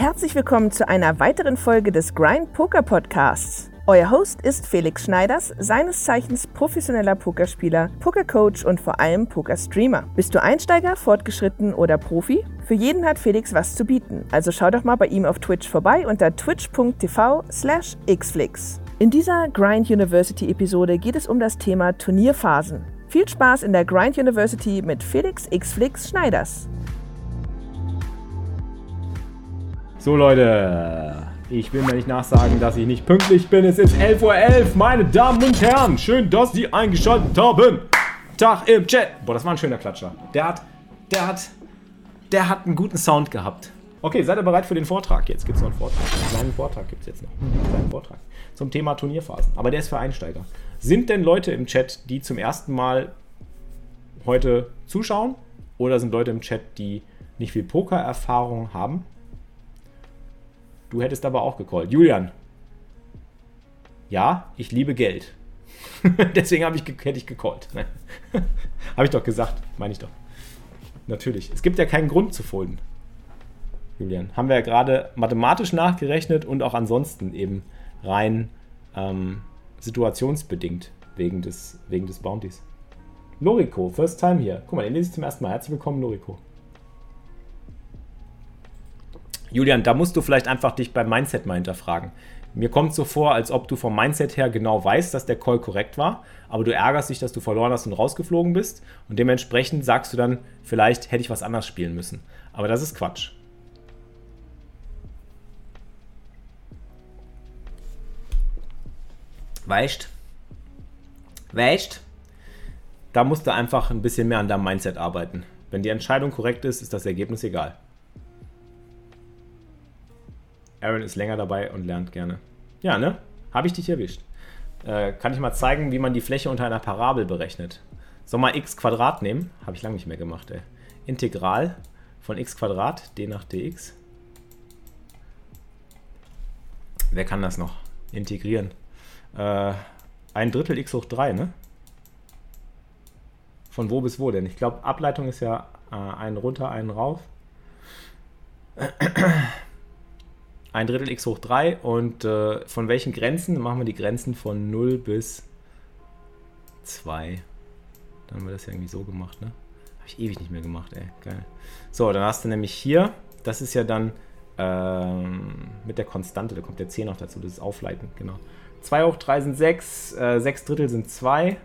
Herzlich willkommen zu einer weiteren Folge des Grind Poker Podcasts. Euer Host ist Felix Schneiders, seines Zeichens professioneller Pokerspieler, Pokercoach und vor allem Pokerstreamer. Bist du Einsteiger, fortgeschritten oder Profi? Für jeden hat Felix was zu bieten, also schau doch mal bei ihm auf Twitch vorbei unter twitch.tv slash xflix. In dieser Grind University Episode geht es um das Thema Turnierphasen. Viel Spaß in der Grind University mit Felix Xflix Schneiders. So Leute, ich will mir nicht nachsagen, dass ich nicht pünktlich bin. Es ist 11.11 Uhr, meine Damen und Herren. Schön, dass Sie eingeschaltet haben. Tag im Chat. Boah, das war ein schöner Klatscher. Der hat, der hat, der hat einen guten Sound gehabt. Okay, seid ihr bereit für den Vortrag? Jetzt gibt es noch einen Vortrag. Einen kleinen Vortrag gibt es jetzt noch. Einen kleinen Vortrag zum Thema Turnierphasen. Aber der ist für Einsteiger. Sind denn Leute im Chat, die zum ersten Mal heute zuschauen? Oder sind Leute im Chat, die nicht viel Pokererfahrung haben? Du hättest aber auch gecallt. Julian. Ja, ich liebe Geld. Deswegen ich, hätte ich gecallt. habe ich doch gesagt, meine ich doch. Natürlich. Es gibt ja keinen Grund zu folden. Julian. Haben wir ja gerade mathematisch nachgerechnet und auch ansonsten eben rein ähm, situationsbedingt wegen des, wegen des Bounties. Lorico, first time hier. Guck mal, den lese ich zum ersten Mal. Herzlich willkommen, Lorico. Julian, da musst du vielleicht einfach dich beim Mindset mal hinterfragen. Mir kommt so vor, als ob du vom Mindset her genau weißt, dass der Call korrekt war, aber du ärgerst dich, dass du verloren hast und rausgeflogen bist und dementsprechend sagst du dann, vielleicht hätte ich was anders spielen müssen. Aber das ist Quatsch. Weißt? Weißt? Da musst du einfach ein bisschen mehr an deinem Mindset arbeiten. Wenn die Entscheidung korrekt ist, ist das Ergebnis egal. Aaron ist länger dabei und lernt gerne. Ja, ne? Habe ich dich erwischt. Äh, kann ich mal zeigen, wie man die Fläche unter einer Parabel berechnet. Soll mal x Quadrat nehmen? Habe ich lange nicht mehr gemacht, ey. Integral von x Quadrat, d nach dx. Wer kann das noch? Integrieren. Äh, ein Drittel x hoch 3, ne? Von wo bis wo denn? Ich glaube, Ableitung ist ja äh, einen runter, einen rauf ein Drittel x hoch 3 und äh, von welchen Grenzen? Dann machen wir die Grenzen von 0 bis 2. Dann haben wir das ja irgendwie so gemacht, ne? Habe ich ewig nicht mehr gemacht, ey. Geil. So, dann hast du nämlich hier, das ist ja dann ähm, mit der Konstante, da kommt der 10 noch dazu, das ist Aufleiten, genau. 2 hoch 3 sind 6, äh, 6 Drittel sind 2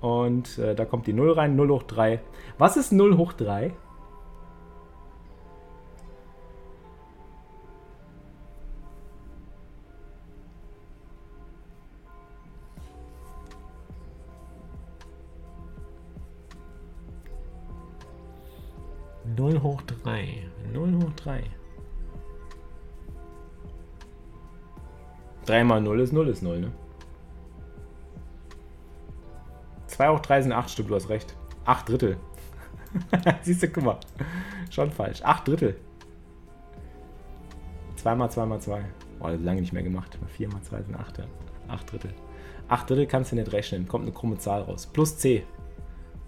und äh, da kommt die 0 rein, 0 hoch 3. Was ist 0 hoch 3? 0 hoch 3. 0 hoch 3. 3 mal 0 ist 0 ist 0, ne? 2 hoch 3 sind 8 Stück, du hast recht. 8 Drittel. Siehst du, guck mal. Schon falsch. 8 Drittel. 2 mal 2 mal 2. Boah, das lange nicht mehr gemacht. 4 mal 2 sind 8. 8 Drittel. 8 Drittel kannst du nicht rechnen. Kommt eine krumme Zahl raus. Plus C.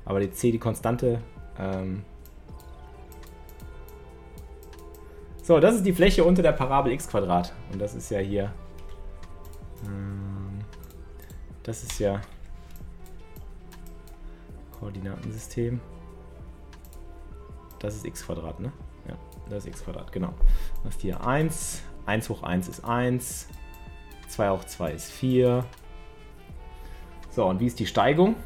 Aber die C, die Konstante, ähm, So, das ist die Fläche unter der Parabel x Quadrat. Und das ist ja hier. Ähm, das ist ja Koordinatensystem. Das ist x Quadrat, ne? Ja, das ist x Quadrat, genau. Das ist hier 1. 1 hoch 1 ist 1. 2 hoch 2 ist 4. So, und wie ist die Steigung?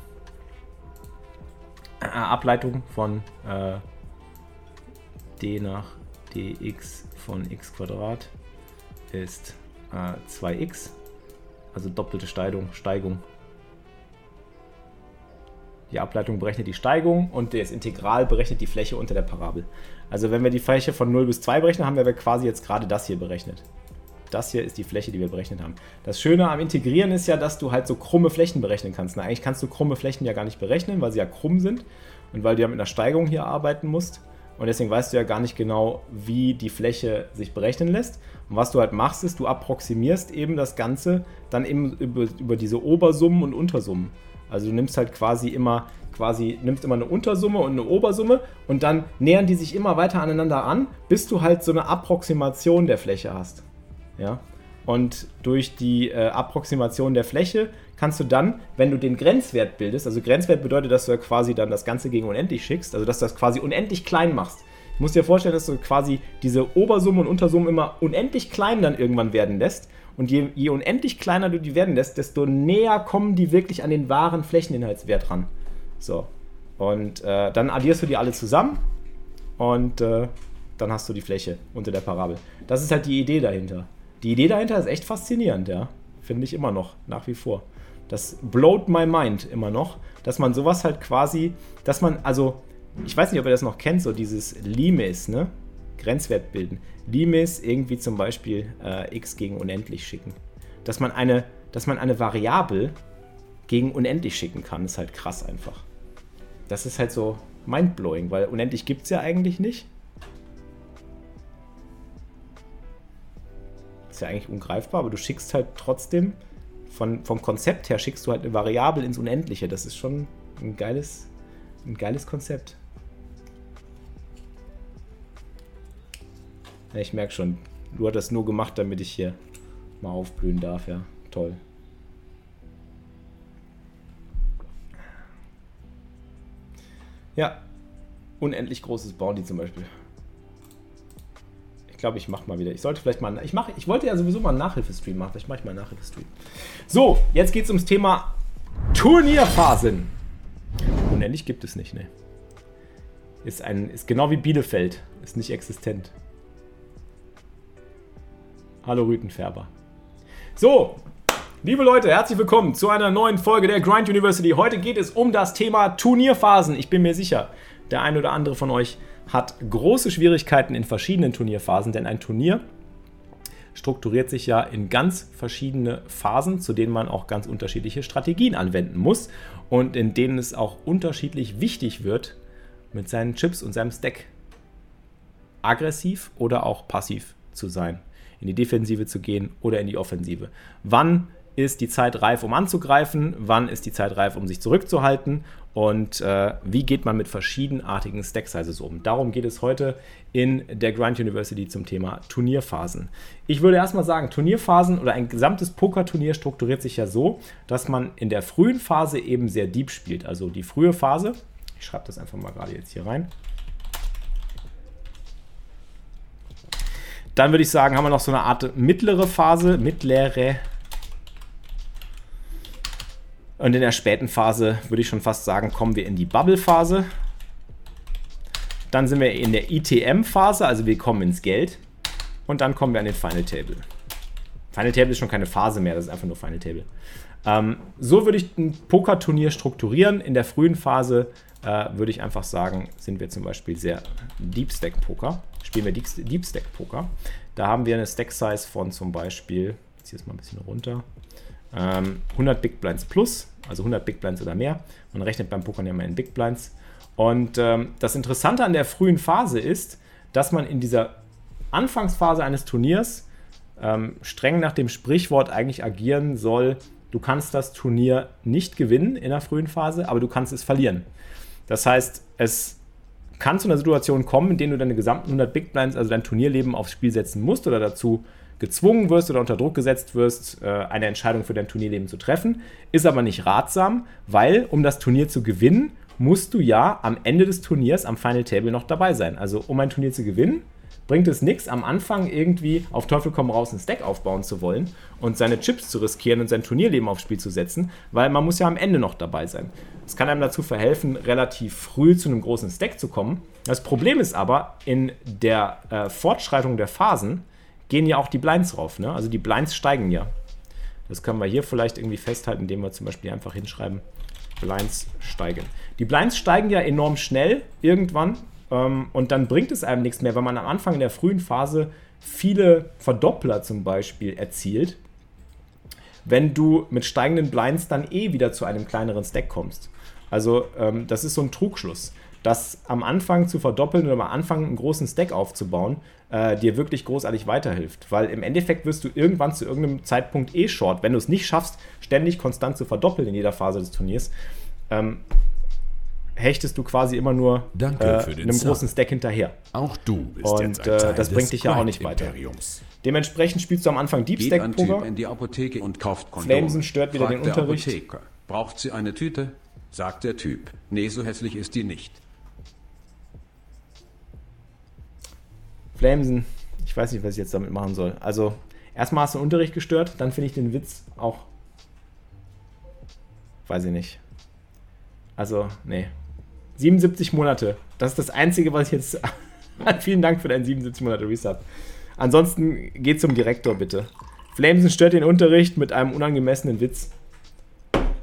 Äh, Ableitung von äh, d nach dx von x ist äh, 2x, also doppelte Steigung, Steigung. Die Ableitung berechnet die Steigung und das Integral berechnet die Fläche unter der Parabel. Also wenn wir die Fläche von 0 bis 2 berechnen, haben wir quasi jetzt gerade das hier berechnet. Das hier ist die Fläche, die wir berechnet haben. Das Schöne am Integrieren ist ja, dass du halt so krumme Flächen berechnen kannst. Na, eigentlich kannst du krumme Flächen ja gar nicht berechnen, weil sie ja krumm sind und weil du ja mit einer Steigung hier arbeiten musst. Und deswegen weißt du ja gar nicht genau, wie die Fläche sich berechnen lässt. Und was du halt machst, ist, du approximierst eben das Ganze dann eben über, über diese Obersummen und Untersummen. Also du nimmst halt quasi immer quasi nimmst immer eine Untersumme und eine Obersumme und dann nähern die sich immer weiter aneinander an, bis du halt so eine Approximation der Fläche hast. Ja? Und durch die äh, Approximation der Fläche kannst du dann, wenn du den Grenzwert bildest, also Grenzwert bedeutet, dass du ja quasi dann das Ganze gegen unendlich schickst, also dass du das quasi unendlich klein machst. Du musst dir vorstellen, dass du quasi diese Obersumme und Untersumme immer unendlich klein dann irgendwann werden lässt. Und je, je unendlich kleiner du die werden lässt, desto näher kommen die wirklich an den wahren Flächeninhaltswert ran. So. Und äh, dann addierst du die alle zusammen und äh, dann hast du die Fläche unter der Parabel. Das ist halt die Idee dahinter. Die Idee dahinter ist echt faszinierend, ja. Finde ich immer noch, nach wie vor. Das blowt my mind immer noch, dass man sowas halt quasi, dass man, also, ich weiß nicht, ob ihr das noch kennt, so dieses Limes, ne? Grenzwert bilden. Limes irgendwie zum Beispiel äh, x gegen unendlich schicken. Dass man eine, dass man eine Variable gegen unendlich schicken kann, ist halt krass einfach das ist halt so mindblowing, weil unendlich gibt es ja eigentlich nicht. Ja eigentlich ungreifbar, aber du schickst halt trotzdem, von, vom Konzept her schickst du halt eine Variable ins Unendliche. Das ist schon ein geiles, ein geiles Konzept. Ja, ich merke schon, du hast das nur gemacht, damit ich hier mal aufblühen darf, ja. Toll. Ja, unendlich großes Bounty zum Beispiel. Ich glaube, ich mache mal wieder. Ich sollte vielleicht mal. Ich, mach, ich wollte ja sowieso mal einen Nachhilfestream machen. Vielleicht mache ich mal einen Nachhilfestream. So, jetzt geht es ums Thema Turnierphasen. Unendlich gibt es nicht, ne? Ist, ein, ist genau wie Bielefeld. Ist nicht existent. Hallo Rütenfärber. So, Liebe Leute, herzlich willkommen zu einer neuen Folge der Grind University. Heute geht es um das Thema Turnierphasen. Ich bin mir sicher, der ein oder andere von euch hat große Schwierigkeiten in verschiedenen Turnierphasen, denn ein Turnier strukturiert sich ja in ganz verschiedene Phasen, zu denen man auch ganz unterschiedliche Strategien anwenden muss und in denen es auch unterschiedlich wichtig wird, mit seinen Chips und seinem Stack aggressiv oder auch passiv zu sein, in die Defensive zu gehen oder in die Offensive. Wann ist die Zeit reif, um anzugreifen, wann ist die Zeit reif, um sich zurückzuhalten und äh, wie geht man mit verschiedenartigen Stack Sizes um. Darum geht es heute in der Grind University zum Thema Turnierphasen. Ich würde erstmal sagen, Turnierphasen oder ein gesamtes Pokerturnier strukturiert sich ja so, dass man in der frühen Phase eben sehr deep spielt. Also die frühe Phase, ich schreibe das einfach mal gerade jetzt hier rein. Dann würde ich sagen, haben wir noch so eine Art mittlere Phase, mittlere und in der späten Phase würde ich schon fast sagen, kommen wir in die Bubble-Phase. Dann sind wir in der ITM-Phase, also wir kommen ins Geld. Und dann kommen wir an den Final Table. Final Table ist schon keine Phase mehr, das ist einfach nur Final Table. Ähm, so würde ich ein Pokerturnier strukturieren. In der frühen Phase äh, würde ich einfach sagen, sind wir zum Beispiel sehr Deep Stack Poker. Spielen wir Deep Stack Poker. Da haben wir eine Stack Size von zum Beispiel, ich ziehe es mal ein bisschen runter, ähm, 100 Big Blinds plus also 100 Big Blinds oder mehr. Man rechnet beim Pokern ja immer in Big Blinds. Und ähm, das Interessante an der frühen Phase ist, dass man in dieser Anfangsphase eines Turniers ähm, streng nach dem Sprichwort eigentlich agieren soll, du kannst das Turnier nicht gewinnen in der frühen Phase, aber du kannst es verlieren. Das heißt, es kann zu einer Situation kommen, in der du deine gesamten 100 Big Blinds, also dein Turnierleben aufs Spiel setzen musst oder dazu gezwungen wirst oder unter Druck gesetzt wirst, äh, eine Entscheidung für dein Turnierleben zu treffen. Ist aber nicht ratsam, weil um das Turnier zu gewinnen, musst du ja am Ende des Turniers am Final Table noch dabei sein. Also um ein Turnier zu gewinnen, bringt es nichts, am Anfang irgendwie auf Teufel komm raus ein Stack aufbauen zu wollen und seine Chips zu riskieren und sein Turnierleben aufs Spiel zu setzen, weil man muss ja am Ende noch dabei sein. Es kann einem dazu verhelfen, relativ früh zu einem großen Stack zu kommen. Das Problem ist aber, in der äh, Fortschreitung der Phasen gehen ja auch die Blinds rauf. Ne? Also die Blinds steigen ja. Das können wir hier vielleicht irgendwie festhalten, indem wir zum Beispiel einfach hinschreiben, Blinds steigen. Die Blinds steigen ja enorm schnell irgendwann ähm, und dann bringt es einem nichts mehr, wenn man am Anfang in der frühen Phase viele Verdoppler zum Beispiel erzielt, wenn du mit steigenden Blinds dann eh wieder zu einem kleineren Stack kommst. Also ähm, das ist so ein Trugschluss. das am Anfang zu verdoppeln oder am Anfang einen großen Stack aufzubauen, äh, dir wirklich großartig weiterhilft. Weil im Endeffekt wirst du irgendwann zu irgendeinem Zeitpunkt eh short. Wenn du es nicht schaffst, ständig konstant zu verdoppeln in jeder Phase des Turniers, ähm, hechtest du quasi immer nur äh, einem Zahn. großen Stack hinterher. Auch du bist Und jetzt ein äh, das bringt dich ja auch nicht weiter. Dementsprechend spielst du am Anfang Deep Stack Poker. In die Apotheke und kauft Kondome. Flamesen stört wieder Fragt den Unterricht. Apotheker. Braucht sie eine Tüte? Sagt der Typ. Nee, so hässlich ist die nicht. Flamesen, ich weiß nicht, was ich jetzt damit machen soll. Also, erstmal hast du den Unterricht gestört, dann finde ich den Witz auch. Weiß ich nicht. Also, nee. 77 Monate. Das ist das Einzige, was ich jetzt. Vielen Dank für deinen 77 Monate Resub. Ansonsten geht zum Direktor, bitte. Flamesen stört den Unterricht mit einem unangemessenen Witz.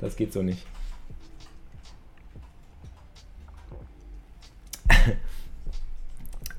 Das geht so nicht.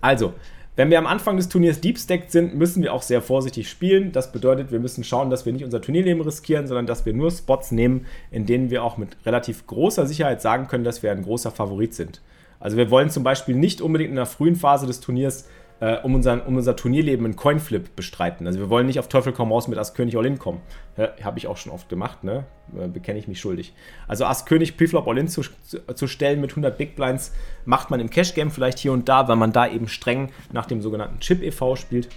Also, wenn wir am Anfang des Turniers deep stacked sind, müssen wir auch sehr vorsichtig spielen. Das bedeutet, wir müssen schauen, dass wir nicht unser Turnierleben riskieren, sondern dass wir nur Spots nehmen, in denen wir auch mit relativ großer Sicherheit sagen können, dass wir ein großer Favorit sind. Also wir wollen zum Beispiel nicht unbedingt in der frühen Phase des Turniers äh, um, unseren, um unser Turnierleben einen Coinflip bestreiten. Also wir wollen nicht auf Teufel komm raus mit Ass König All-In kommen. Ja, Habe ich auch schon oft gemacht, ne? Äh, bekenne ich mich schuldig. Also Ass König Preflop All-In zu, zu, zu, stellen mit 100 Big Blinds macht man im Cash Game vielleicht hier und da, weil man da eben streng nach dem sogenannten Chip e.V. spielt.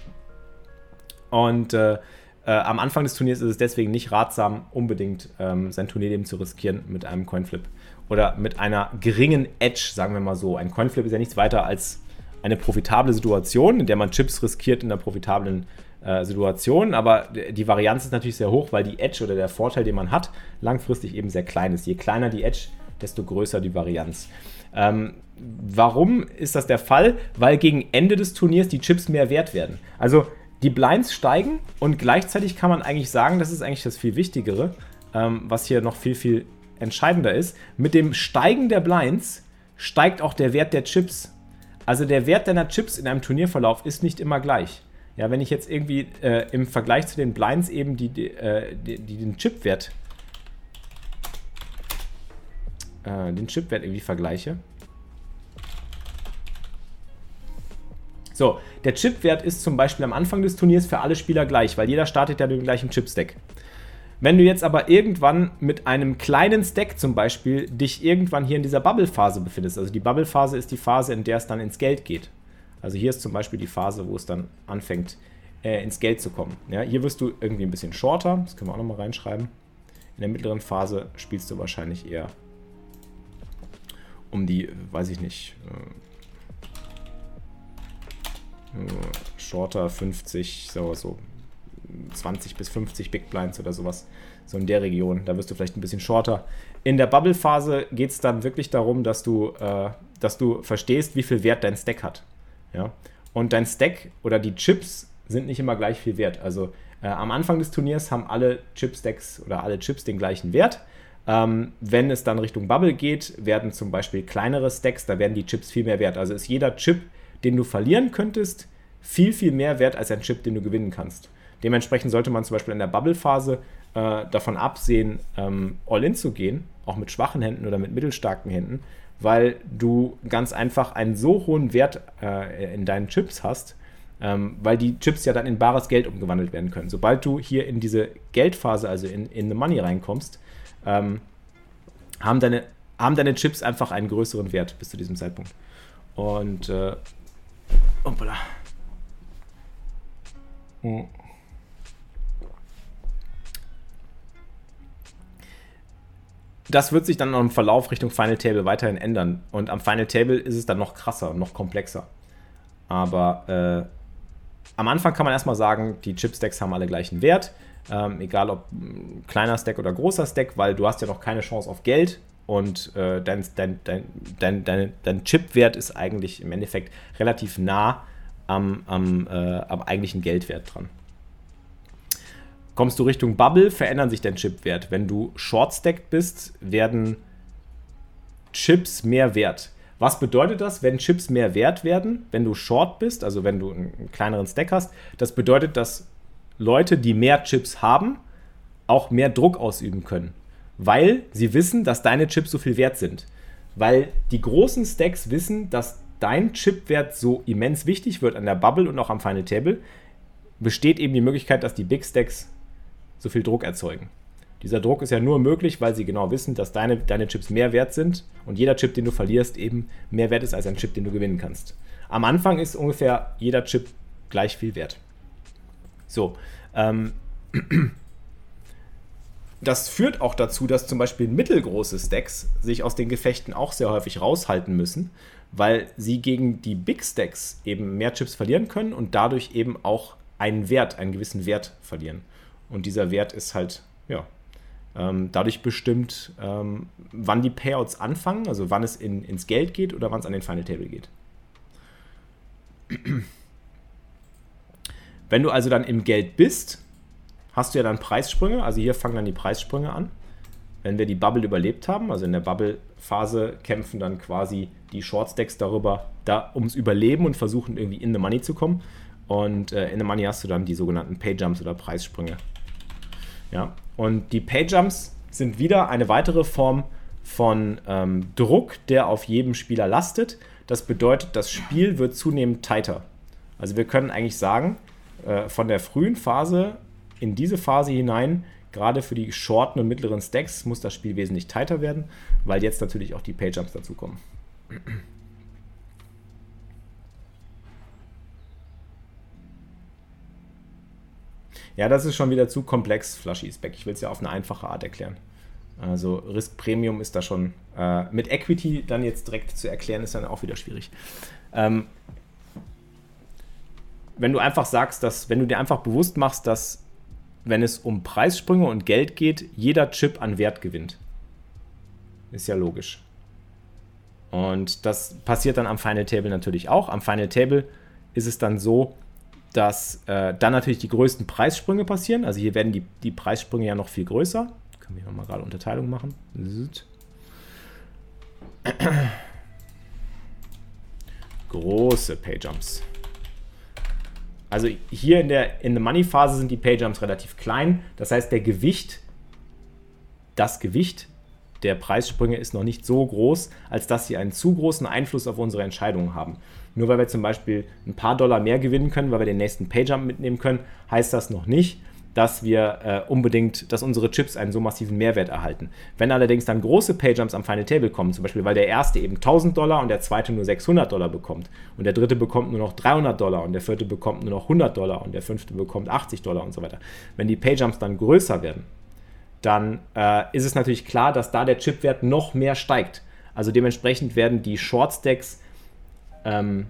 Und äh, äh, am Anfang des Turniers ist es deswegen nicht ratsam, unbedingt ähm, sein Turnierleben zu riskieren mit einem Coinflip. Oder mit einer geringen Edge, sagen wir mal so. Ein Coinflip ist ja nichts weiter als eine profitable Situation, in der man Chips riskiert in einer profitablen äh, Situation. Aber die Varianz ist natürlich sehr hoch, weil die Edge oder der Vorteil, den man hat, langfristig eben sehr klein ist. Je kleiner die Edge, desto größer die Varianz. Ähm, warum ist das der Fall? Weil gegen Ende des Turniers die Chips mehr wert werden. Also die Blinds steigen und gleichzeitig kann man eigentlich sagen, das ist eigentlich das viel Wichtigere, ähm, was hier noch viel, viel entscheidender ist. Mit dem Steigen der Blinds steigt auch der Wert der Chips also der Wert deiner Chips in einem Turnierverlauf ist nicht immer gleich. Ja, wenn ich jetzt irgendwie äh, im Vergleich zu den Blinds eben die, die, äh, die, die den Chipwert äh, den Chipwert irgendwie vergleiche. So, der Chipwert ist zum Beispiel am Anfang des Turniers für alle Spieler gleich, weil jeder startet ja mit dem gleichen Chipstack. Wenn du jetzt aber irgendwann mit einem kleinen Stack zum Beispiel dich irgendwann hier in dieser Bubble-Phase befindest, also die Bubble-Phase ist die Phase, in der es dann ins Geld geht. Also hier ist zum Beispiel die Phase, wo es dann anfängt, äh, ins Geld zu kommen. Ja, hier wirst du irgendwie ein bisschen shorter, das können wir auch nochmal reinschreiben. In der mittleren Phase spielst du wahrscheinlich eher um die, weiß ich nicht, äh, shorter 50, so, so 20 bis 50 Big Blinds oder sowas. So in der Region. Da wirst du vielleicht ein bisschen shorter. In der Bubble-Phase geht es dann wirklich darum, dass du, äh, dass du verstehst, wie viel Wert dein Stack hat. Ja? Und dein Stack oder die Chips sind nicht immer gleich viel wert. Also äh, am Anfang des Turniers haben alle Chip-Stacks oder alle Chips den gleichen Wert. Ähm, wenn es dann Richtung Bubble geht, werden zum Beispiel kleinere Stacks, da werden die Chips viel mehr wert. Also ist jeder Chip, den du verlieren könntest, viel, viel mehr wert als ein Chip, den du gewinnen kannst. Dementsprechend sollte man zum Beispiel in der Bubble-Phase äh, davon absehen, ähm, All-In zu gehen, auch mit schwachen Händen oder mit mittelstarken Händen, weil du ganz einfach einen so hohen Wert äh, in deinen Chips hast, ähm, weil die Chips ja dann in bares Geld umgewandelt werden können. Sobald du hier in diese Geldphase, also in, in the Money reinkommst, ähm, haben, deine, haben deine Chips einfach einen größeren Wert bis zu diesem Zeitpunkt. Und äh, hoppala. Hm. Das wird sich dann im Verlauf Richtung Final Table weiterhin ändern. Und am Final Table ist es dann noch krasser, noch komplexer. Aber äh, am Anfang kann man erstmal sagen, die Chip-Stacks haben alle gleichen Wert. Ähm, egal ob kleiner Stack oder großer Stack, weil du hast ja noch keine Chance auf Geld und äh, dein, dein, dein, dein, dein, dein Chip-Wert ist eigentlich im Endeffekt relativ nah am, am, äh, am eigentlichen Geldwert dran. Kommst du Richtung Bubble, verändern sich dein Chipwert. Wenn du short-stacked bist, werden Chips mehr wert. Was bedeutet das, wenn Chips mehr wert werden, wenn du short bist, also wenn du einen kleineren Stack hast? Das bedeutet, dass Leute, die mehr Chips haben, auch mehr Druck ausüben können, weil sie wissen, dass deine Chips so viel wert sind. weil die großen Stacks wissen, dass dein Chipwert so immens wichtig wird an der Bubble und auch am Final Table, besteht eben die Möglichkeit, dass die Big Stacks so viel Druck erzeugen. Dieser Druck ist ja nur möglich, weil sie genau wissen, dass deine, deine Chips mehr wert sind und jeder Chip, den du verlierst, eben mehr wert ist als ein Chip, den du gewinnen kannst. Am Anfang ist ungefähr jeder Chip gleich viel wert. So, ähm, das führt auch dazu, dass zum Beispiel mittelgroße Stacks sich aus den Gefechten auch sehr häufig raushalten müssen, weil sie gegen die Big Stacks eben mehr Chips verlieren können und dadurch eben auch einen Wert, einen gewissen Wert verlieren. Und dieser Wert ist halt, ja, ähm, dadurch bestimmt, ähm, wann die Payouts anfangen, also wann es in, ins Geld geht oder wann es an den Final Table geht. Wenn du also dann im Geld bist, hast du ja dann Preissprünge. Also hier fangen dann die Preissprünge an. Wenn wir die Bubble überlebt haben, also in der Bubble-Phase kämpfen dann quasi die Shortstacks darüber, da ums Überleben und versuchen irgendwie in the Money zu kommen. Und äh, in the Money hast du dann die sogenannten Pay-Jumps oder Preissprünge. Ja, und die Pay-Jumps sind wieder eine weitere Form von ähm, Druck, der auf jedem Spieler lastet. Das bedeutet, das Spiel wird zunehmend tighter. Also wir können eigentlich sagen, äh, von der frühen Phase in diese Phase hinein, gerade für die shorten und mittleren Stacks, muss das Spiel wesentlich tighter werden, weil jetzt natürlich auch die Pay-Jumps dazukommen. Ja, das ist schon wieder zu komplex, Flushy Spec. Ich will es ja auf eine einfache Art erklären. Also Risk Premium ist da schon äh, mit Equity dann jetzt direkt zu erklären, ist dann auch wieder schwierig. Ähm, wenn du einfach sagst, dass, wenn du dir einfach bewusst machst, dass wenn es um Preissprünge und Geld geht, jeder Chip an Wert gewinnt. Ist ja logisch. Und das passiert dann am Final Table natürlich auch. Am Final Table ist es dann so, dass äh, dann natürlich die größten Preissprünge passieren. Also hier werden die, die Preissprünge ja noch viel größer. Können wir nochmal gerade Unterteilung machen. Große Payjumps. Also hier in der in der Money Phase sind die Payjumps relativ klein. Das heißt, der Gewicht, das Gewicht der Preissprünge ist noch nicht so groß, als dass sie einen zu großen Einfluss auf unsere Entscheidungen haben. Nur weil wir zum Beispiel ein paar Dollar mehr gewinnen können, weil wir den nächsten Payjump mitnehmen können, heißt das noch nicht, dass wir äh, unbedingt, dass unsere Chips einen so massiven Mehrwert erhalten. Wenn allerdings dann große Payjumps am Final Table kommen, zum Beispiel weil der erste eben 1000 Dollar und der zweite nur 600 Dollar bekommt und der dritte bekommt nur noch 300 Dollar und der vierte bekommt nur noch 100 Dollar und der fünfte bekommt 80 Dollar und so weiter. Wenn die Payjumps dann größer werden, dann äh, ist es natürlich klar, dass da der Chipwert noch mehr steigt. Also dementsprechend werden die Short Stacks ähm,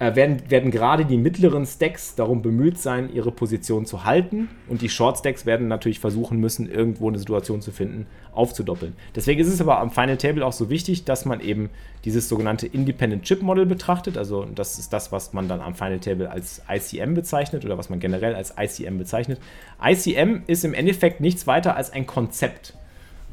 äh, werden, werden gerade die mittleren Stacks darum bemüht sein, ihre Position zu halten. Und die Short Stacks werden natürlich versuchen müssen, irgendwo eine Situation zu finden, aufzudoppeln. Deswegen ist es aber am Final Table auch so wichtig, dass man eben dieses sogenannte Independent Chip Model betrachtet. Also das ist das, was man dann am Final Table als ICM bezeichnet oder was man generell als ICM bezeichnet. ICM ist im Endeffekt nichts weiter als ein Konzept.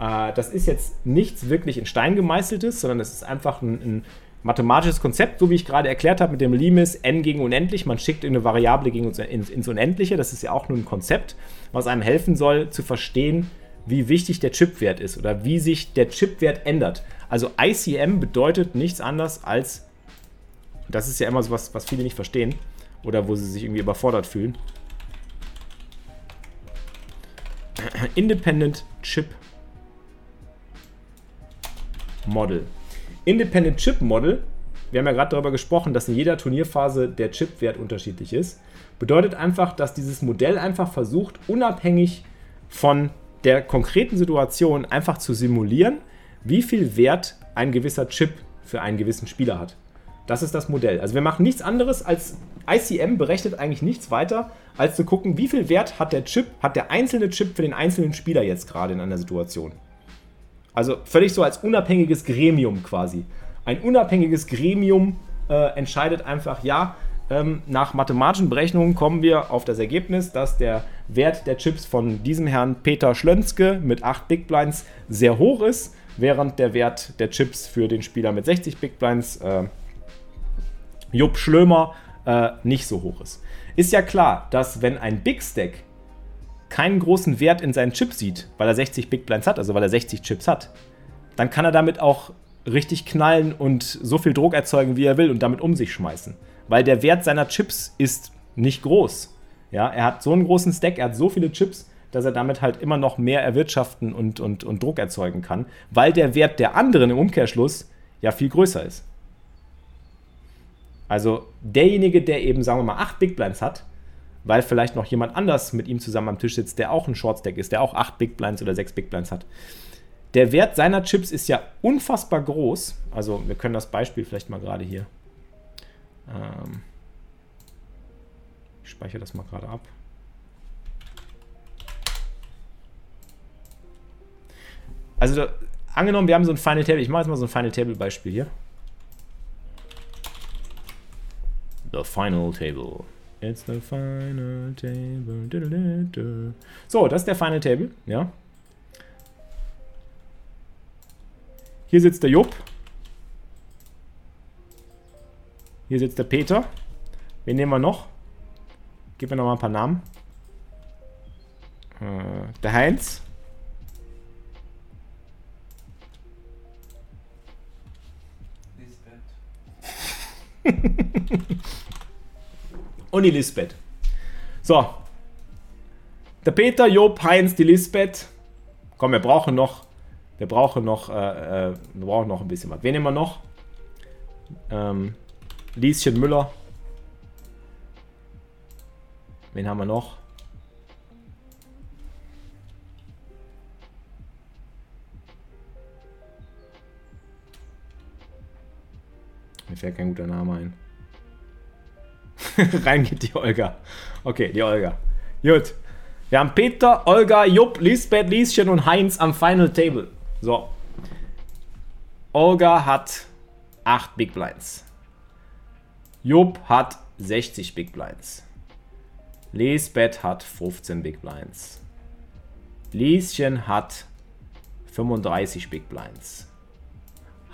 Äh, das ist jetzt nichts wirklich in Stein gemeißeltes, sondern es ist einfach ein, ein mathematisches Konzept, so wie ich gerade erklärt habe mit dem Limes n gegen unendlich. Man schickt eine Variable gegen ins Unendliche. Das ist ja auch nur ein Konzept, was einem helfen soll zu verstehen, wie wichtig der Chipwert ist oder wie sich der Chipwert ändert. Also ICM bedeutet nichts anderes als, das ist ja immer so was, was viele nicht verstehen oder wo sie sich irgendwie überfordert fühlen. Independent Chip Model. Independent Chip Model, wir haben ja gerade darüber gesprochen, dass in jeder Turnierphase der Chipwert unterschiedlich ist, bedeutet einfach, dass dieses Modell einfach versucht, unabhängig von der konkreten Situation einfach zu simulieren, wie viel Wert ein gewisser Chip für einen gewissen Spieler hat. Das ist das Modell. Also wir machen nichts anderes als ICM berechnet eigentlich nichts weiter, als zu gucken, wie viel Wert hat der Chip, hat der einzelne Chip für den einzelnen Spieler jetzt gerade in einer Situation. Also völlig so als unabhängiges Gremium quasi. Ein unabhängiges Gremium äh, entscheidet einfach, ja, ähm, nach mathematischen Berechnungen kommen wir auf das Ergebnis, dass der Wert der Chips von diesem Herrn Peter Schlönske mit 8 Big Blinds sehr hoch ist, während der Wert der Chips für den Spieler mit 60 Big Blinds, äh, Jupp Schlömer, äh, nicht so hoch ist. Ist ja klar, dass wenn ein Big Stack keinen großen Wert in seinen Chips sieht, weil er 60 Big Blinds hat, also weil er 60 Chips hat, dann kann er damit auch richtig knallen und so viel Druck erzeugen, wie er will und damit um sich schmeißen. Weil der Wert seiner Chips ist nicht groß. Ja, er hat so einen großen Stack, er hat so viele Chips, dass er damit halt immer noch mehr erwirtschaften und, und, und Druck erzeugen kann, weil der Wert der anderen im Umkehrschluss ja viel größer ist. Also derjenige, der eben, sagen wir mal, 8 Big Blinds hat, weil vielleicht noch jemand anders mit ihm zusammen am Tisch sitzt, der auch ein Short Stack ist, der auch 8 Big Blinds oder 6 Big Blinds hat. Der Wert seiner Chips ist ja unfassbar groß. Also wir können das Beispiel vielleicht mal gerade hier. Ähm ich speichere das mal gerade ab. Also da, angenommen, wir haben so ein Final Table. Ich mache jetzt mal so ein Final Table Beispiel hier. The Final Table. It's the Final Table. So, das ist der Final Table, ja. Hier sitzt der Jupp. Hier sitzt der Peter. Wen nehmen wir noch? Gib mir noch mal ein paar Namen. Äh, der Heinz. Und die Lisbeth. So. Der Peter, Job, Heinz, die Lisbeth. Komm, wir brauchen noch. Wir brauchen noch. Äh, äh, wir brauchen noch ein bisschen was. Wen nehmen wir noch? Ähm, Lieschen Müller. Wen haben wir noch? Mir fällt kein guter Name ein. Rein geht die Olga. Okay, die Olga. Gut. Wir haben Peter, Olga, Jupp, Lisbeth, Lieschen und Heinz am Final Table. So. Olga hat 8 Big Blinds. Jupp hat 60 Big Blinds. Lisbeth hat 15 Big Blinds. Lieschen hat 35 Big Blinds.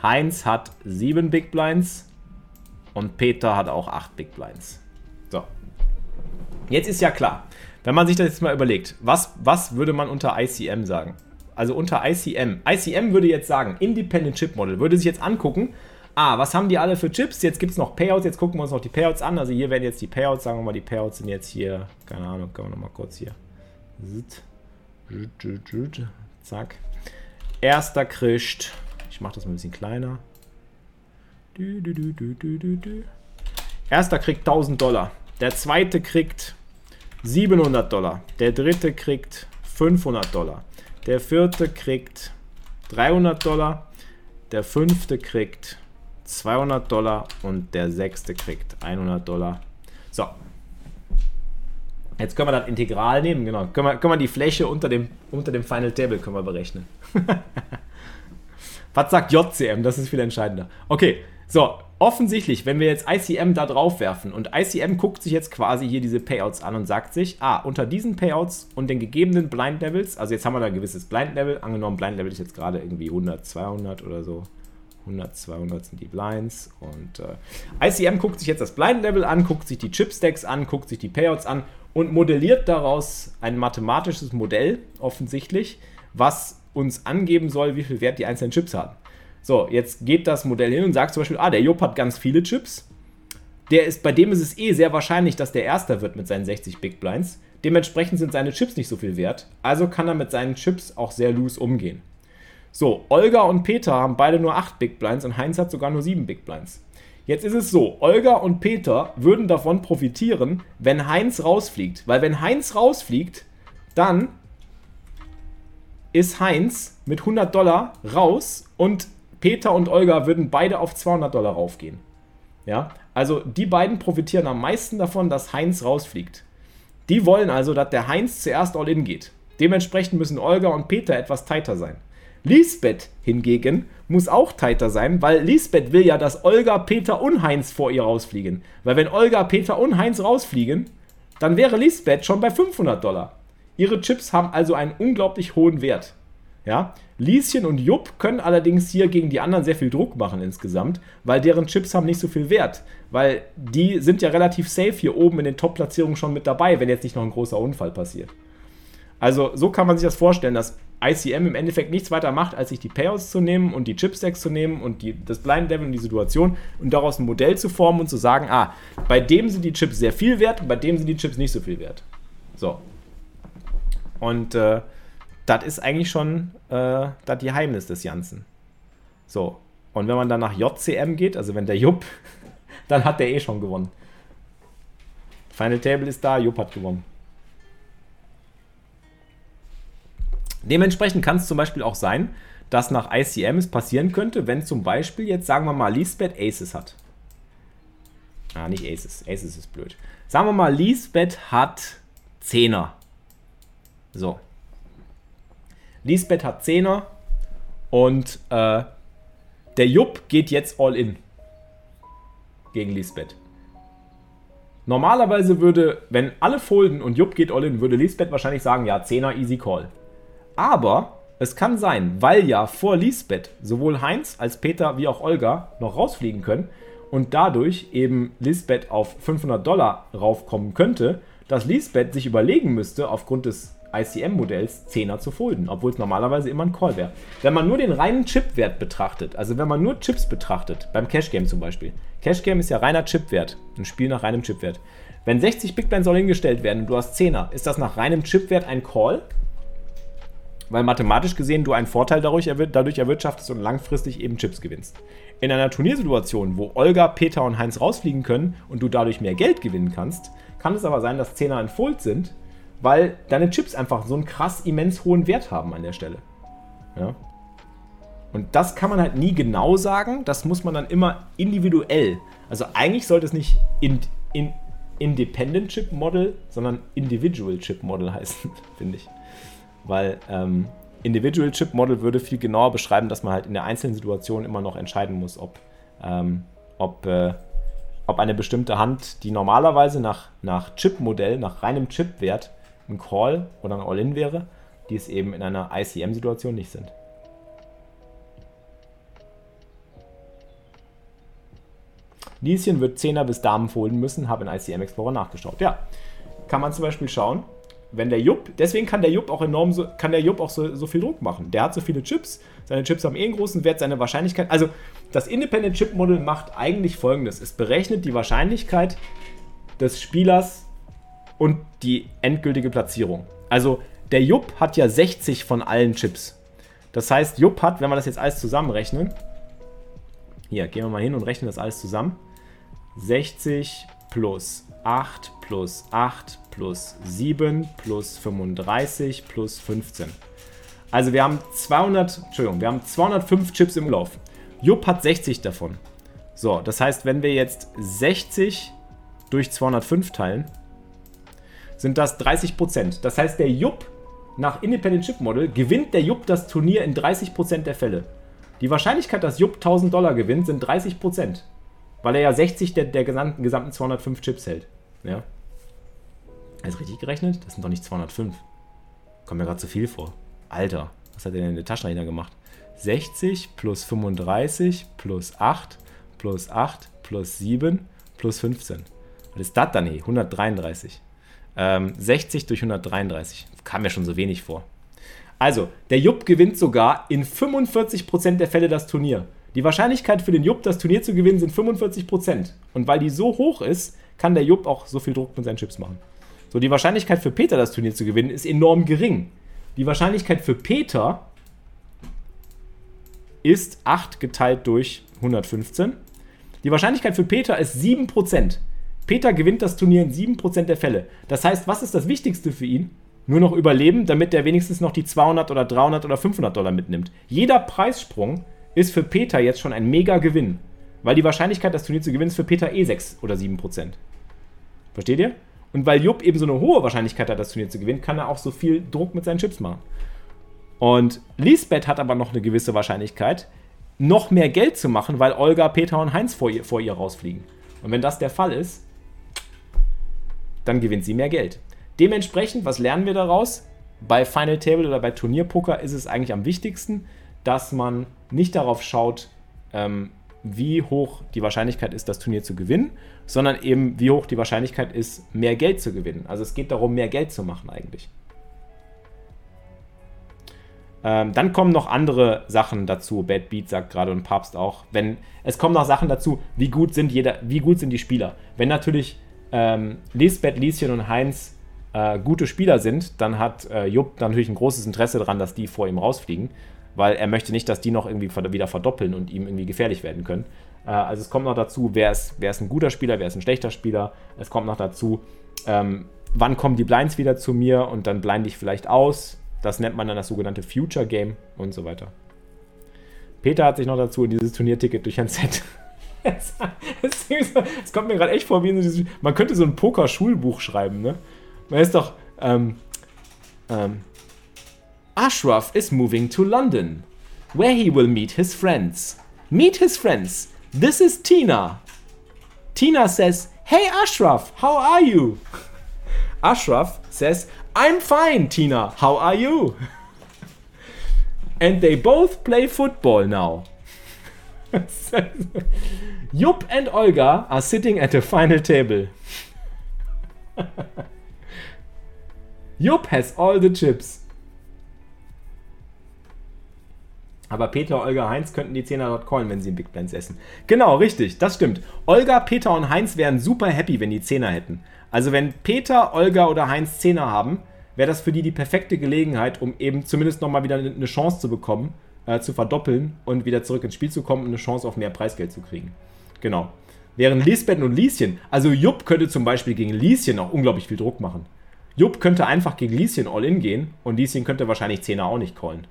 Heinz hat 7 Big Blinds und Peter hat auch 8 Big Blinds. So. Jetzt ist ja klar, wenn man sich das jetzt mal überlegt, was, was würde man unter ICM sagen? Also unter ICM. ICM würde jetzt sagen, Independent Chip Model, würde sich jetzt angucken, ah, was haben die alle für Chips? Jetzt gibt es noch Payouts, jetzt gucken wir uns noch die Payouts an. Also hier werden jetzt die Payouts, sagen wir mal, die Payouts sind jetzt hier, keine Ahnung, können wir nochmal kurz hier. Zack. Erster kriegt ich mache das mal ein bisschen kleiner. Erster kriegt 1000 Dollar. Der zweite kriegt 700 Dollar. Der dritte kriegt 500 Dollar. Der vierte kriegt 300 Dollar. Der fünfte kriegt 200 Dollar. Und der sechste kriegt 100 Dollar. So. Jetzt können wir das Integral nehmen. Genau. Können wir, können wir die Fläche unter dem, unter dem Final Table können wir berechnen. Was sagt JCM? Das ist viel entscheidender. Okay, so, offensichtlich, wenn wir jetzt ICM da drauf werfen und ICM guckt sich jetzt quasi hier diese Payouts an und sagt sich, ah, unter diesen Payouts und den gegebenen Blind Levels, also jetzt haben wir da ein gewisses Blind Level, angenommen Blind Level ist jetzt gerade irgendwie 100, 200 oder so. 100, 200 sind die Blinds und äh, ICM guckt sich jetzt das Blind Level an, guckt sich die Chip Stacks an, guckt sich die Payouts an und modelliert daraus ein mathematisches Modell offensichtlich, was uns angeben soll, wie viel Wert die einzelnen Chips haben. So, jetzt geht das Modell hin und sagt zum Beispiel, ah, der Job hat ganz viele Chips. Der ist, bei dem ist es eh sehr wahrscheinlich, dass der Erster wird mit seinen 60 Big Blinds. Dementsprechend sind seine Chips nicht so viel wert. Also kann er mit seinen Chips auch sehr loose umgehen. So, Olga und Peter haben beide nur 8 Big Blinds und Heinz hat sogar nur 7 Big Blinds. Jetzt ist es so, Olga und Peter würden davon profitieren, wenn Heinz rausfliegt. Weil wenn Heinz rausfliegt, dann ist Heinz mit 100 Dollar raus und Peter und Olga würden beide auf 200 Dollar raufgehen. Ja, also die beiden profitieren am meisten davon, dass Heinz rausfliegt. Die wollen also, dass der Heinz zuerst all in geht. Dementsprechend müssen Olga und Peter etwas tighter sein. Lisbeth hingegen muss auch tighter sein, weil Lisbeth will ja, dass Olga, Peter und Heinz vor ihr rausfliegen. Weil wenn Olga, Peter und Heinz rausfliegen, dann wäre Lisbeth schon bei 500 Dollar. Ihre Chips haben also einen unglaublich hohen Wert. Ja? Lieschen und Jupp können allerdings hier gegen die anderen sehr viel Druck machen insgesamt, weil deren Chips haben nicht so viel Wert. Weil die sind ja relativ safe hier oben in den Top-Platzierungen schon mit dabei, wenn jetzt nicht noch ein großer Unfall passiert. Also so kann man sich das vorstellen, dass ICM im Endeffekt nichts weiter macht, als sich die Payouts zu nehmen und die Chipstacks zu nehmen und die, das Blind Level und die Situation und daraus ein Modell zu formen und zu sagen, ah, bei dem sind die Chips sehr viel wert und bei dem sind die Chips nicht so viel wert. So. Und äh, das ist eigentlich schon äh, das Geheimnis des Ganzen. So. Und wenn man dann nach JCM geht, also wenn der Jupp, dann hat der eh schon gewonnen. Final Table ist da, Jupp hat gewonnen. Dementsprechend kann es zum Beispiel auch sein, dass nach ICM es passieren könnte, wenn zum Beispiel jetzt, sagen wir mal, Lisbeth Aces hat. Ah, nicht Aces. Aces ist blöd. Sagen wir mal, Lisbeth hat Zehner. So. Lisbeth hat Zehner und äh, der Jupp geht jetzt all in gegen Lisbeth. Normalerweise würde, wenn alle folden und Jupp geht all in, würde Lisbeth wahrscheinlich sagen, ja, Zehner easy call. Aber es kann sein, weil ja vor Lisbeth sowohl Heinz als Peter wie auch Olga noch rausfliegen können und dadurch eben Lisbeth auf 500 Dollar raufkommen könnte, dass Lisbeth sich überlegen müsste, aufgrund des ICM-Modells 10er zu folden, obwohl es normalerweise immer ein Call wäre. Wenn man nur den reinen Chipwert betrachtet, also wenn man nur Chips betrachtet, beim Cash Game zum Beispiel, Cash Game ist ja reiner Chipwert, ein Spiel nach reinem Chipwert. Wenn 60 Big Blind soll hingestellt werden und du hast 10er, ist das nach reinem Chipwert ein Call? weil mathematisch gesehen du einen Vorteil dadurch, dadurch erwirtschaftest und langfristig eben Chips gewinnst. In einer Turniersituation, wo Olga, Peter und Heinz rausfliegen können und du dadurch mehr Geld gewinnen kannst, kann es aber sein, dass Zehner in Fold sind, weil deine Chips einfach so einen krass immens hohen Wert haben an der Stelle. Ja? Und das kann man halt nie genau sagen, das muss man dann immer individuell. Also eigentlich sollte es nicht in, in Independent Chip Model, sondern Individual Chip Model heißen, finde ich weil ähm, Individual Chip Model würde viel genauer beschreiben, dass man halt in der einzelnen Situation immer noch entscheiden muss, ob, ähm, ob, äh, ob eine bestimmte Hand, die normalerweise nach, nach Chip-Modell, nach reinem Chip-Wert ein Call oder ein All-In wäre, die es eben in einer ICM-Situation nicht sind. Lieschen wird Zehner bis Damen folden müssen, habe in ICM Explorer nachgeschaut. Ja, kann man zum Beispiel schauen wenn der Jupp, deswegen kann der Jupp auch enorm so, kann der Jupp auch so, so viel Druck machen. Der hat so viele Chips, seine Chips haben eh einen großen Wert, seine Wahrscheinlichkeit. Also das Independent Chip Model macht eigentlich folgendes: Es berechnet die Wahrscheinlichkeit des Spielers und die endgültige Platzierung. Also der Jupp hat ja 60 von allen Chips. Das heißt, Jupp hat, wenn wir das jetzt alles zusammenrechnen, hier gehen wir mal hin und rechnen das alles zusammen. 60 plus 8 plus 8 plus 7 plus 35 plus 15. Also wir haben 200, Entschuldigung, wir haben 205 Chips im Lauf. Jupp hat 60 davon. So, das heißt, wenn wir jetzt 60 durch 205 teilen, sind das 30%. Das heißt, der Jupp nach Independent Chip Model gewinnt der Jupp das Turnier in 30% der Fälle. Die Wahrscheinlichkeit, dass Jupp 1000 Dollar gewinnt, sind 30%. Weil er ja 60 der, der gesamten, gesamten 205 Chips hält. Ja. Ist richtig gerechnet? Das sind doch nicht 205. Kommt mir gerade zu viel vor. Alter, was hat der denn in der Taschenrechner gemacht? 60 plus 35 plus 8 plus 8 plus 7 plus 15. Was ist das dann hier? 133. Ähm, 60 durch 133. Kam mir schon so wenig vor. Also, der Jupp gewinnt sogar in 45% der Fälle das Turnier. Die Wahrscheinlichkeit für den Jupp, das Turnier zu gewinnen, sind 45%. Und weil die so hoch ist, kann der Jupp auch so viel Druck mit seinen Chips machen. So, die Wahrscheinlichkeit für Peter, das Turnier zu gewinnen, ist enorm gering. Die Wahrscheinlichkeit für Peter ist 8 geteilt durch 115. Die Wahrscheinlichkeit für Peter ist 7%. Peter gewinnt das Turnier in 7% der Fälle. Das heißt, was ist das Wichtigste für ihn? Nur noch überleben, damit er wenigstens noch die 200 oder 300 oder 500 Dollar mitnimmt. Jeder Preissprung ist für Peter jetzt schon ein mega Gewinn. Weil die Wahrscheinlichkeit, das Turnier zu gewinnen, ist für Peter eh 6 oder 7%. Versteht ihr? Und weil Jupp eben so eine hohe Wahrscheinlichkeit hat, das Turnier zu gewinnen, kann er auch so viel Druck mit seinen Chips machen. Und Lisbeth hat aber noch eine gewisse Wahrscheinlichkeit, noch mehr Geld zu machen, weil Olga, Peter und Heinz vor ihr, vor ihr rausfliegen. Und wenn das der Fall ist, dann gewinnt sie mehr Geld. Dementsprechend, was lernen wir daraus? Bei Final Table oder bei Turnierpoker ist es eigentlich am wichtigsten, dass man nicht darauf schaut, ähm, wie hoch die Wahrscheinlichkeit ist, das Turnier zu gewinnen, sondern eben wie hoch die Wahrscheinlichkeit ist, mehr Geld zu gewinnen. Also es geht darum, mehr Geld zu machen eigentlich. Ähm, dann kommen noch andere Sachen dazu. Bad Beat sagt gerade und Papst auch. Wenn, es kommen noch Sachen dazu, wie gut sind, jeder, wie gut sind die Spieler. Wenn natürlich ähm, Lisbeth, Lieschen und Heinz äh, gute Spieler sind, dann hat äh, Jupp natürlich ein großes Interesse daran, dass die vor ihm rausfliegen, weil er möchte nicht, dass die noch irgendwie wieder verdoppeln und ihm irgendwie gefährlich werden können. Äh, also es kommt noch dazu, wer ist, wer ist ein guter Spieler, wer ist ein schlechter Spieler. Es kommt noch dazu, ähm, wann kommen die Blinds wieder zu mir und dann blinde ich vielleicht aus. Das nennt man dann das sogenannte Future Game und so weiter. Peter hat sich noch dazu in dieses Turnierticket durch ein Set. Es kommt mir gerade echt vor, wie so man könnte so ein Poker-Schulbuch schreiben, ne? Man ist doch, ähm, ähm, Ashraf is moving to London, where he will meet his friends. Meet his friends. This is Tina. Tina says, Hey Ashraf, how are you? Ashraf says, I'm fine, Tina. How are you? and they both play football now. Jupp and Olga are sitting at the final table. Jupp has all the chips. Aber Peter, Olga, Heinz könnten die 10er dort callen, wenn sie in Big Blends essen. Genau, richtig, das stimmt. Olga, Peter und Heinz wären super happy, wenn die 10er hätten. Also wenn Peter, Olga oder Heinz 10er haben, wäre das für die die perfekte Gelegenheit, um eben zumindest nochmal wieder eine Chance zu bekommen, äh, zu verdoppeln und wieder zurück ins Spiel zu kommen und eine Chance auf mehr Preisgeld zu kriegen. Genau. Während Lisbeth und Lieschen, also Jupp könnte zum Beispiel gegen Lieschen auch unglaublich viel Druck machen. Jupp könnte einfach gegen Lieschen all-in gehen und Lieschen könnte wahrscheinlich 10er auch nicht callen.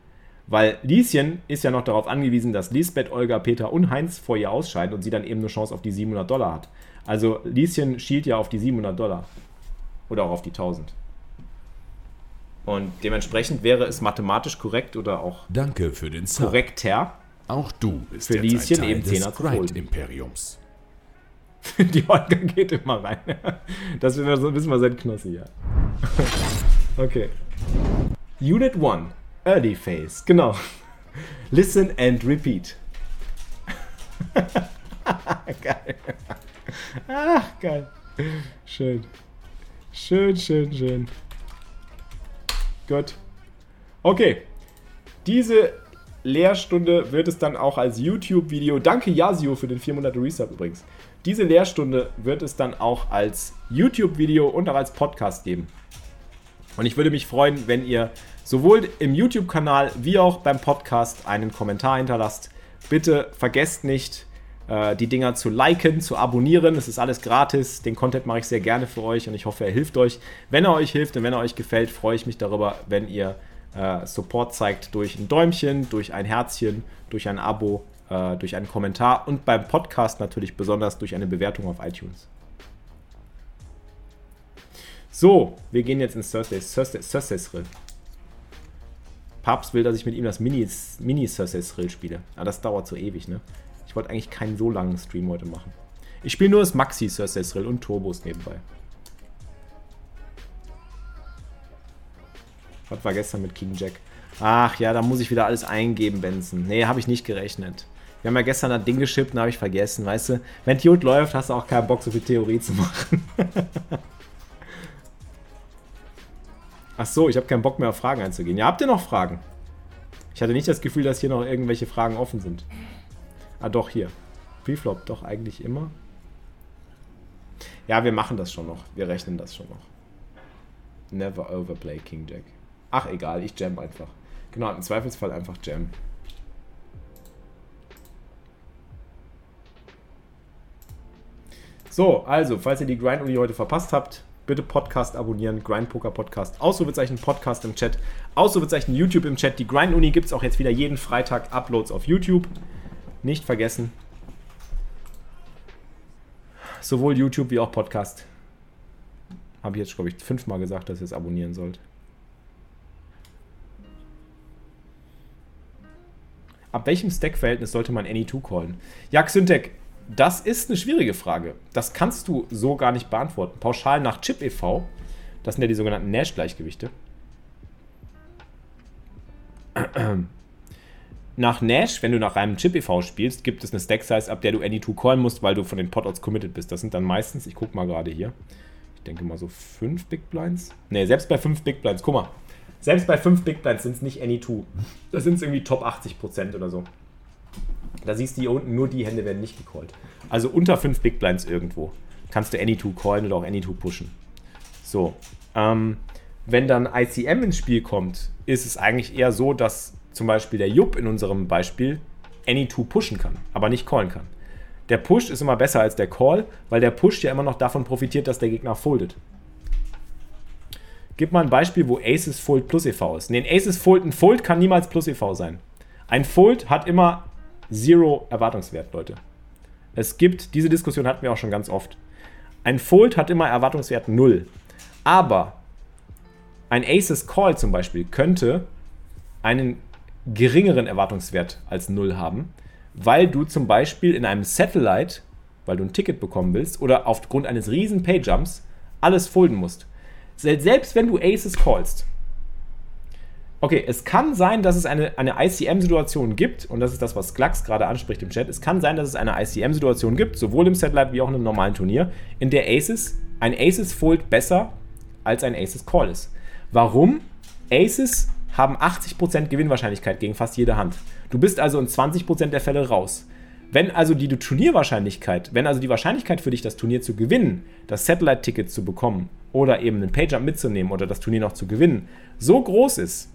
Weil Lieschen ist ja noch darauf angewiesen, dass Lisbeth, Olga, Peter und Heinz vor ihr ausscheiden und sie dann eben eine Chance auf die 700 Dollar hat. Also Lieschen schielt ja auf die 700 Dollar. Oder auch auf die 1000. Und dementsprechend wäre es mathematisch korrekt oder auch Danke für den Sub. korrekter. Auch du bist für jetzt Lieschen ein Teil eben des holen. Imperiums. Die Olga geht immer rein. Das wissen wir seit Knossi, ja. Okay. Unit 1. Early Phase. Genau. Listen and repeat. geil. Ach, geil. Schön. Schön, schön, schön. Gut. Okay. Diese Lehrstunde wird es dann auch als YouTube-Video. Danke Yasio für den 400 Resub übrigens. Diese Lehrstunde wird es dann auch als YouTube-Video und auch als Podcast geben. Und ich würde mich freuen, wenn ihr sowohl im YouTube-Kanal wie auch beim Podcast einen Kommentar hinterlasst. Bitte vergesst nicht, äh, die Dinger zu liken, zu abonnieren. Es ist alles gratis. Den Content mache ich sehr gerne für euch und ich hoffe, er hilft euch. Wenn er euch hilft und wenn er euch gefällt, freue ich mich darüber, wenn ihr äh, Support zeigt durch ein Däumchen, durch ein Herzchen, durch ein Abo, äh, durch einen Kommentar und beim Podcast natürlich besonders durch eine Bewertung auf iTunes. So, wir gehen jetzt ins Thursdays, Thursdays, Thursdays Thrill. Papst will, dass ich mit ihm das Mini, Mini Thursdays Thrill spiele. Aber das dauert so ewig, ne? Ich wollte eigentlich keinen so langen Stream heute machen. Ich spiele nur das Maxi Thursdays Thrill und Turbos nebenbei. Was war gestern mit King Jack? Ach ja, da muss ich wieder alles eingeben, Benson. Nee, habe ich nicht gerechnet. Wir haben ja gestern das Ding geschippt und habe ich vergessen, weißt du? Wenn Tut läuft, hast du auch keinen Bock, so viel Theorie zu machen. Ach so, ich habe keinen Bock mehr auf Fragen einzugehen. Ja, habt ihr noch Fragen? Ich hatte nicht das Gefühl, dass hier noch irgendwelche Fragen offen sind. Ah, doch, hier. Preflop, doch eigentlich immer. Ja, wir machen das schon noch. Wir rechnen das schon noch. Never overplay King Jack. Ach, egal, ich jam einfach. Genau, im Zweifelsfall einfach jam. So, also, falls ihr die Grind-Uni heute verpasst habt, bitte Podcast abonnieren, Grind Poker Podcast, Ausrufezeichen Podcast im Chat, Ausrufezeichen YouTube im Chat. Die Grind Uni gibt es auch jetzt wieder jeden Freitag Uploads auf YouTube. Nicht vergessen. Sowohl YouTube wie auch Podcast. Habe ich jetzt, glaube ich, fünfmal gesagt, dass ihr es abonnieren sollt. Ab welchem Stack-Verhältnis sollte man Any2 callen? Jak Syntek, das ist eine schwierige Frage. Das kannst du so gar nicht beantworten. Pauschal nach Chip e.V., das sind ja die sogenannten Nash-Gleichgewichte. Nach Nash, wenn du nach einem Chip e.V. spielst, gibt es eine Stack-Size, ab der du Any2 callen musst, weil du von den Pot-Odds committed bist. Das sind dann meistens, ich guck mal gerade hier, ich denke mal so 5 Big Blinds. Ne, selbst bei 5 Big Blinds, guck mal. Selbst bei 5 Big Blinds sind es nicht any two. Das sind irgendwie Top 80% oder so. Da siehst du hier unten, nur die Hände werden nicht gecallt. Also unter 5 Big Blinds irgendwo kannst du any two callen oder auch any two pushen. So. Ähm, wenn dann ICM ins Spiel kommt, ist es eigentlich eher so, dass zum Beispiel der Jupp in unserem Beispiel any two pushen kann, aber nicht callen kann. Der Push ist immer besser als der Call, weil der Push ja immer noch davon profitiert, dass der Gegner foldet. Gib mal ein Beispiel, wo Aces Fold plus EV ist. Nee, ein Aces Fold, ein Fold kann niemals plus EV sein. Ein Fold hat immer Zero Erwartungswert, Leute. Es gibt, diese Diskussion hatten wir auch schon ganz oft. Ein Fold hat immer Erwartungswert 0. Aber ein Aces Call zum Beispiel könnte einen geringeren Erwartungswert als 0 haben, weil du zum Beispiel in einem Satellite, weil du ein Ticket bekommen willst, oder aufgrund eines riesen Payjumps alles folden musst. Selbst wenn du Aces callst. Okay, es kann sein, dass es eine, eine ICM-Situation gibt, und das ist das, was Glax gerade anspricht im Chat. Es kann sein, dass es eine ICM-Situation gibt, sowohl im Satellite wie auch in einem normalen Turnier, in der Aces, ein Aces Fold besser als ein Aces Call ist. Warum? Aces haben 80% Gewinnwahrscheinlichkeit gegen fast jede Hand. Du bist also in 20% der Fälle raus. Wenn also die Turnierwahrscheinlichkeit, wenn also die Wahrscheinlichkeit für dich, das Turnier zu gewinnen, das Satellite-Ticket zu bekommen oder eben einen Payjump mitzunehmen oder das Turnier noch zu gewinnen, so groß ist,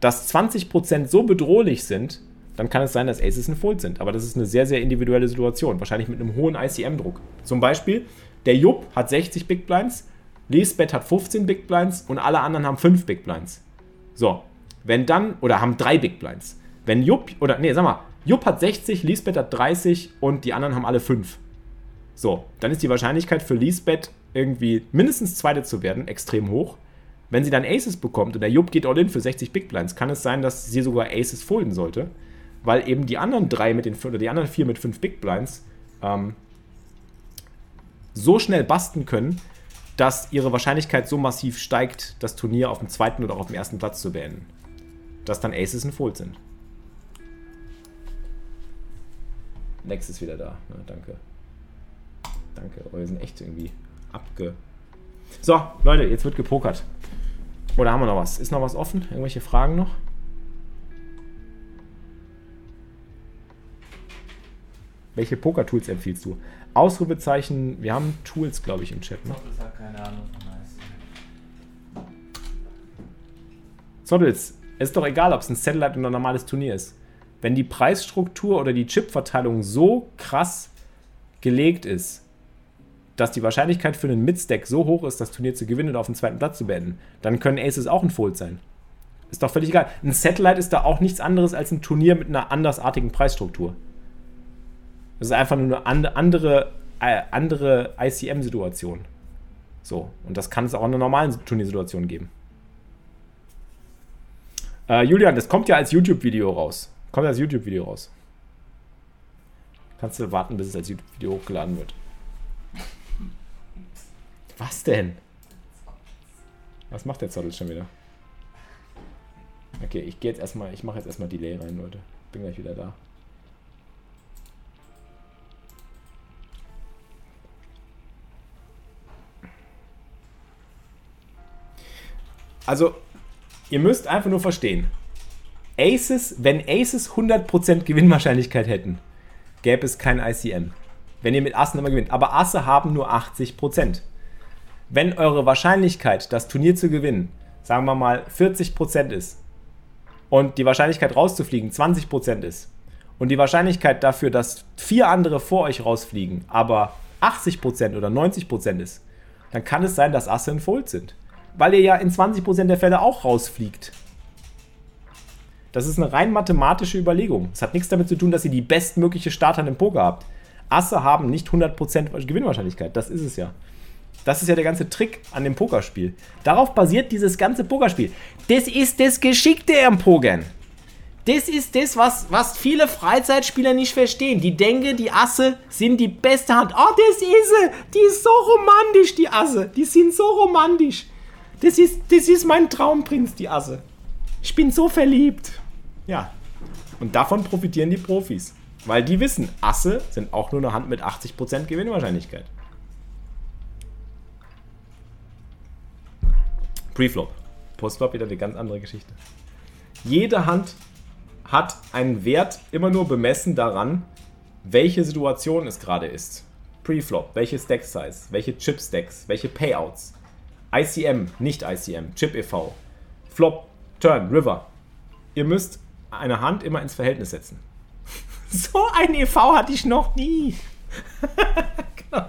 dass 20% so bedrohlich sind, dann kann es sein, dass Aces ein Fold sind. Aber das ist eine sehr, sehr individuelle Situation. Wahrscheinlich mit einem hohen ICM-Druck. Zum Beispiel, der Jupp hat 60 Big Blinds, Lisbeth hat 15 Big Blinds und alle anderen haben 5 Big Blinds. So, wenn dann, oder haben 3 Big Blinds. Wenn Jupp, oder nee, sag mal, Jupp hat 60, Lisbeth hat 30 und die anderen haben alle 5. So, dann ist die Wahrscheinlichkeit für Lisbeth irgendwie mindestens Zweite zu werden extrem hoch. Wenn sie dann Aces bekommt und der Jupp geht all in für 60 Big Blinds, kann es sein, dass sie sogar Aces folden sollte, weil eben die anderen drei mit den oder die anderen vier mit 5 Big Blinds ähm, so schnell basten können, dass ihre Wahrscheinlichkeit so massiv steigt, das Turnier auf dem zweiten oder auf dem ersten Platz zu beenden. Dass dann Aces ein Fold sind. Next ist wieder da. Na, danke. Danke. Oh, wir sind echt irgendwie abge. So, Leute, jetzt wird gepokert. Oder haben wir noch was? Ist noch was offen? Irgendwelche Fragen noch? Welche Poker-Tools empfiehlst du? Ausrufezeichen, wir haben Tools, glaube ich, im Chat. Ne? Zottels hat keine Ahnung von. Zottels, es ist doch egal, ob es ein Satellite oder ein normales Turnier ist. Wenn die Preisstruktur oder die Chipverteilung so krass gelegt ist, dass die Wahrscheinlichkeit für einen Mid-Stack so hoch ist, das Turnier zu gewinnen und auf den zweiten Platz zu beenden, dann können Aces auch ein Fold sein. Ist doch völlig egal. Ein Satellite ist da auch nichts anderes als ein Turnier mit einer andersartigen Preisstruktur. Das ist einfach nur eine andere, äh, andere ICM-Situation. So. Und das kann es auch in einer normalen Turniersituation geben. Äh, Julian, das kommt ja als YouTube-Video raus. Kommt als YouTube-Video raus. Kannst du warten, bis es als YouTube-Video hochgeladen wird. Was denn? Was macht der Zottel schon wieder? Okay, ich gehe jetzt erstmal, ich mache jetzt erstmal Delay rein, Leute. Bin gleich wieder da. Also, ihr müsst einfach nur verstehen. Aces, wenn Aces 100% Gewinnwahrscheinlichkeit hätten, gäbe es kein ICM. Wenn ihr mit Assen immer gewinnt. Aber Asse haben nur 80%. Wenn eure Wahrscheinlichkeit, das Turnier zu gewinnen, sagen wir mal 40% ist und die Wahrscheinlichkeit rauszufliegen 20% ist und die Wahrscheinlichkeit dafür, dass vier andere vor euch rausfliegen, aber 80% oder 90% ist, dann kann es sein, dass Asse in Fold sind weil ihr ja in 20% der Fälle auch rausfliegt. Das ist eine rein mathematische Überlegung. Es hat nichts damit zu tun, dass ihr die bestmögliche Starthand im Poker habt. Asse haben nicht 100% Gewinnwahrscheinlichkeit. Das ist es ja. Das ist ja der ganze Trick an dem Pokerspiel. Darauf basiert dieses ganze Pokerspiel. Das ist das Geschickte am Pokern. Das ist das, was, was viele Freizeitspieler nicht verstehen. Die denken, die Asse sind die beste Hand. Oh, das ist sie. Die ist so romantisch, die Asse. Die sind so romantisch. Das ist, das ist mein Traumprinz, die Asse. Ich bin so verliebt. Ja. Und davon profitieren die Profis. Weil die wissen, Asse sind auch nur eine Hand mit 80% Gewinnwahrscheinlichkeit. Preflop. Postflop wieder eine ganz andere Geschichte. Jede Hand hat einen Wert immer nur bemessen daran, welche Situation es gerade ist. Preflop, welche Stack Size, welche Chip Stacks, welche Payouts. ICM, nicht ICM, Chip e.V. Flop, Turn, River. Ihr müsst eine Hand immer ins Verhältnis setzen. So ein e.V. hatte ich noch nie. Genau.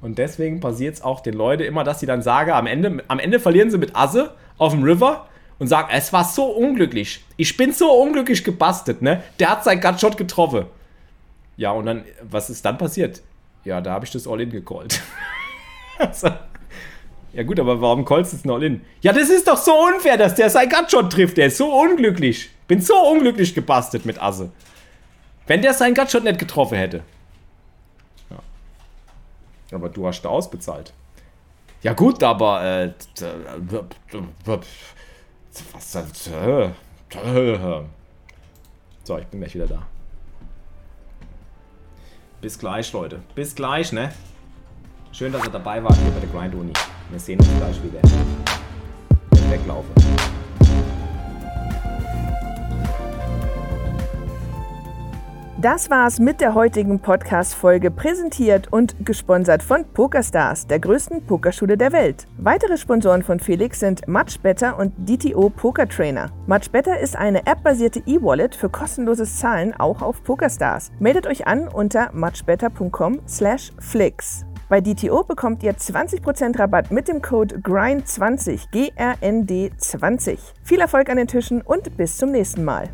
Und deswegen passiert es auch den Leuten immer, dass sie dann sagen, am Ende, am Ende verlieren sie mit Asse auf dem River und sagen, es war so unglücklich. Ich bin so unglücklich gebastelt, ne? Der hat seinen Gutshot getroffen. Ja, und dann, was ist dann passiert? Ja, da habe ich das All-In gecallt. also, ja gut, aber warum callst du es All-In? Ja, das ist doch so unfair, dass der seinen Gutshot trifft. Der ist so unglücklich. Bin so unglücklich gebastelt mit Asse. Wenn der seinen Gutshot nicht getroffen hätte. Ja. Aber du hast da ausbezahlt. Ja gut, aber äh, was äh, So, ich bin gleich wieder da. Bis gleich, Leute. Bis gleich, ne? Schön, dass ihr dabei wart hier bei der Grind Uni. Wir sehen uns gleich wieder. Wenn Das war's mit der heutigen Podcast-Folge, präsentiert und gesponsert von PokerStars, der größten Pokerschule der Welt. Weitere Sponsoren von Felix sind Much Better und DTO Poker Trainer. Much ist eine appbasierte E-Wallet für kostenloses Zahlen auch auf PokerStars. Meldet euch an unter muchbetter.com/flix. Bei DTO bekommt ihr 20% Rabatt mit dem Code GRIND20, G-R-N-D 20. Viel Erfolg an den Tischen und bis zum nächsten Mal.